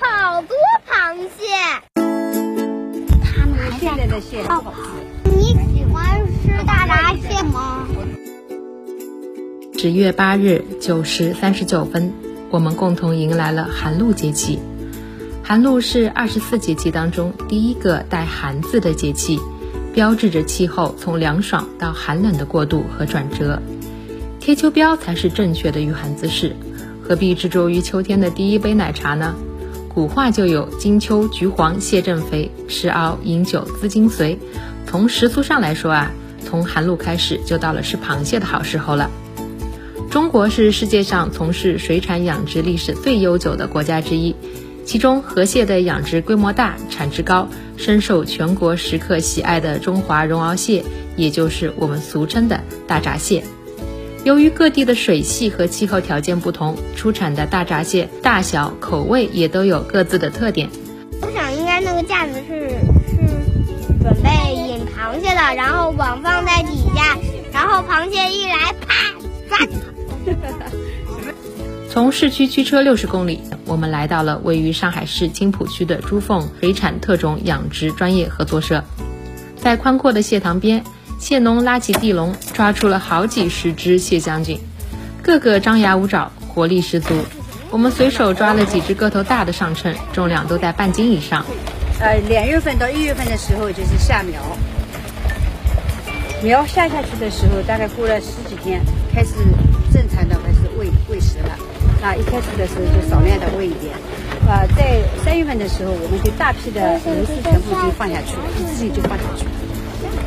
好多螃蟹。他们还在的蟹好吃。你喜欢吃大闸蟹吗？十月八日九时三十九分，我们共同迎来了寒露节气。寒露是二十四节气当中第一个带“寒”字的节气，标志着气候从凉爽到寒冷的过渡和转折。贴秋膘才是正确的御寒姿势，何必执着于秋天的第一杯奶茶呢？古话就有“金秋橘黄蟹正肥，时熬饮酒滋精髓”。从食俗上来说啊，从寒露开始就到了吃螃蟹的好时候了。中国是世界上从事水产养殖历史最悠久的国家之一。其中，河蟹的养殖规模大、产值高，深受全国食客喜爱的中华绒螯蟹，也就是我们俗称的大闸蟹。由于各地的水系和气候条件不同，出产的大闸蟹大小、口味也都有各自的特点。我想，应该那个架子是是准备引螃蟹的，然后网放在底下，然后螃蟹一来，啪，抓住它。从市区驱车六十公里，我们来到了位于上海市青浦区的朱凤水产特种养殖专业合作社。在宽阔的蟹塘边，蟹农拉起地笼，抓出了好几十只蟹将军，个个张牙舞爪，活力十足。我们随手抓了几只个头大的上称，重量都在半斤以上。呃，两月份到一月份的时候就是下苗，苗下下去的时候，大概过了十几天，开始正常的开始喂喂食了。那，一开始的时候就少量的喂一点，啊，在三月份的时候，我们就大批的螺丝全部就放下去了，一次性就放下去。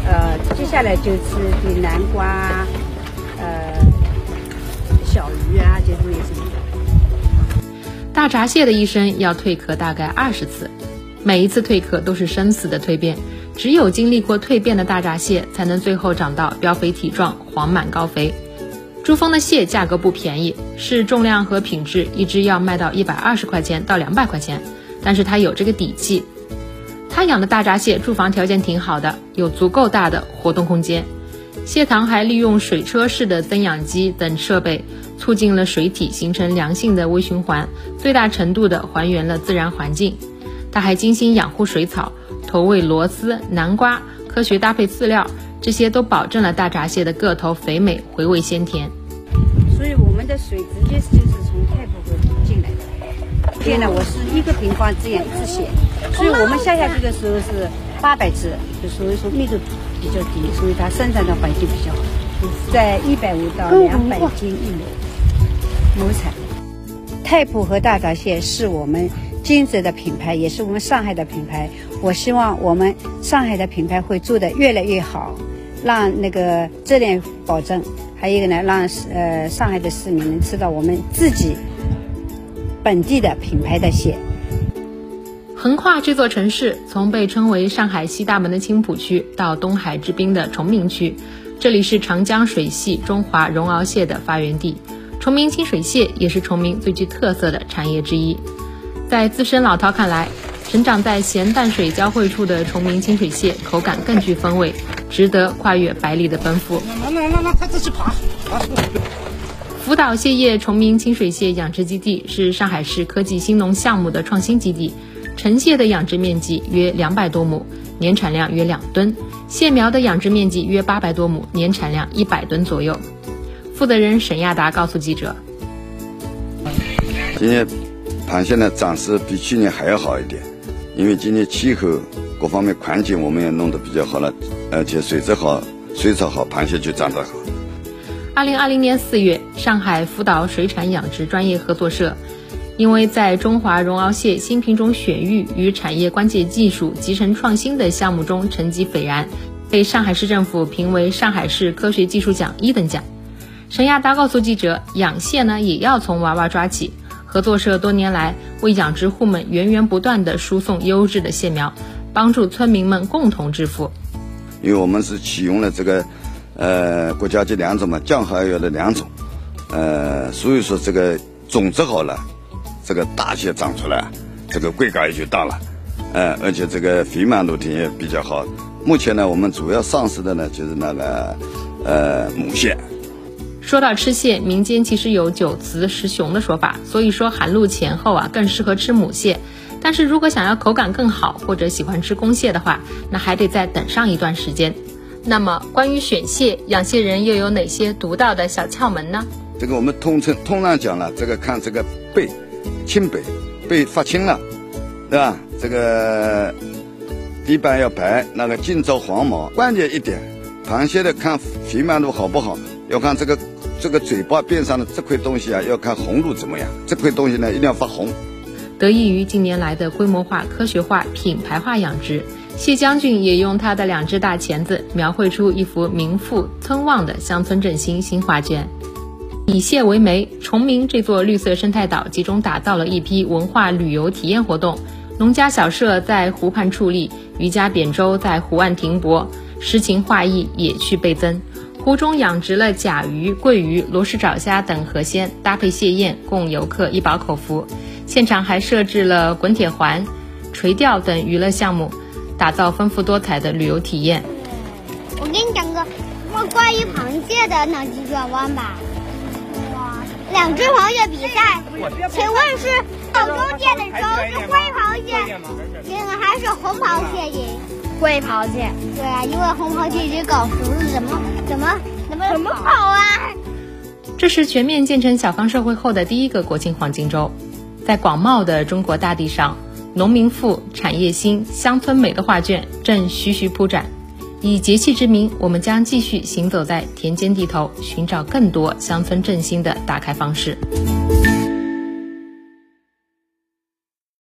呃，接下来就是对南瓜、呃小鱼啊，就是那些。大闸蟹的一生要蜕壳大概二十次，每一次蜕壳都是生死的蜕变，只有经历过蜕变的大闸蟹，才能最后长到膘肥体壮、黄满高肥。珠峰的蟹价格不便宜，是重量和品质，一只要卖到一百二十块钱到两百块钱。但是它有这个底气，他养的大闸蟹住房条件挺好的，有足够大的活动空间。蟹塘还利用水车式的增氧机等设备，促进了水体形成良性的微循环，最大程度的还原了自然环境。他还精心养护水草，投喂螺丝、南瓜，科学搭配饲料。这些都保证了大闸蟹的个头肥美、回味鲜甜。所以我们的水直接就是从太浦河进来的。现在我是一个平方这样一只蟹，所以我们下下去的时候是八百只，就所以说密度比较低，所以它生产的环境比较好，在一百五到两百斤一亩，亩产。太浦河大闸蟹是我们金泽的品牌，也是我们上海的品牌。我希望我们上海的品牌会做得越来越好。让那个质量保证，还有一个呢，让呃上海的市民能吃到我们自己本地的品牌的蟹。横跨这座城市，从被称为上海西大门的青浦区到东海之滨的崇明区，这里是长江水系中华绒螯蟹的发源地。崇明清水蟹也是崇明最具特色的产业之一。在资深老饕看来，生长在咸淡水交汇处的崇明清水蟹口感更具风味。值得跨越百里的奔赴。来来来来，快自己爬！福岛蟹业崇明清水蟹养殖基地是上海市科技兴农项目的创新基地，成蟹的养殖面积约两百多亩，年产量约两吨；蟹苗的养殖面积约八百多亩，年产量一百吨左右。负责人沈亚达告诉记者：“今年螃蟹呢长势比去年还要好一点，因为今年气候。”各方面环境我们也弄得比较好了，而且水质好，水草好，螃蟹就长得好。二零二零年四月，上海福岛水产养殖专业合作社，因为在中华绒螯蟹新品种选育与产业关键技术集成创新的项目中成绩斐然，被上海市政府评为上海市科学技术奖一等奖。沈亚达告诉记者，养蟹呢也要从娃娃抓起，合作社多年来为养殖户们源源不断地输送优质的蟹苗。帮助村民们共同致富，因为我们是启用了这个，呃，国家级两种嘛，江河药的两种，呃，所以说这个种子好了，这个大蟹长出来，这个规格也就大了，嗯，而且这个肥满度也比较好。目前呢，我们主要上市的呢就是那个，呃，母蟹。说到吃蟹，民间其实有九雌十雄的说法，所以说寒露前后啊更适合吃母蟹。但是如果想要口感更好，或者喜欢吃公蟹的话，那还得再等上一段时间。那么关于选蟹，养蟹人又有哪些独到的小窍门呢？这个我们通称通常讲了，这个看这个背，青背，背发青了，对吧？这个底板要白，那个净着黄毛。关键一点，螃蟹的看肥满度好不好，要看这个这个嘴巴边上的这块东西啊，要看红度怎么样。这块东西呢，一定要发红。得益于近年来的规模化、科学化、品牌化养殖，谢将军也用他的两只大钳子，描绘出一幅名副村望的乡村振兴新画卷。以蟹为媒，崇明这座绿色生态岛集中打造了一批文化旅游体验活动。农家小社在湖畔矗立，渔家扁舟在湖岸停泊，诗情画意，野趣倍增。湖中养殖了甲鱼、桂鱼、罗氏爪虾等河鲜，搭配蟹宴，供游客一饱口福。现场还设置了滚铁环、垂钓等娱乐项目，打造丰富多彩的旅游体验。我给你讲个关于螃蟹的脑筋转弯吧。两只螃蟹比赛，请问是到中间的时候是灰螃蟹赢还是红螃蟹赢？灰螃蟹。对啊，因为红螃蟹已经搞熟了，怎么怎么怎么怎么跑啊？这是全面建成小康社会后的第一个国庆黄金周，在广袤的中国大地上，农民富、产业兴、乡村美的画卷正徐徐铺展。以节气之名，我们将继续行走在田间地头，寻找更多乡村振兴的打开方式。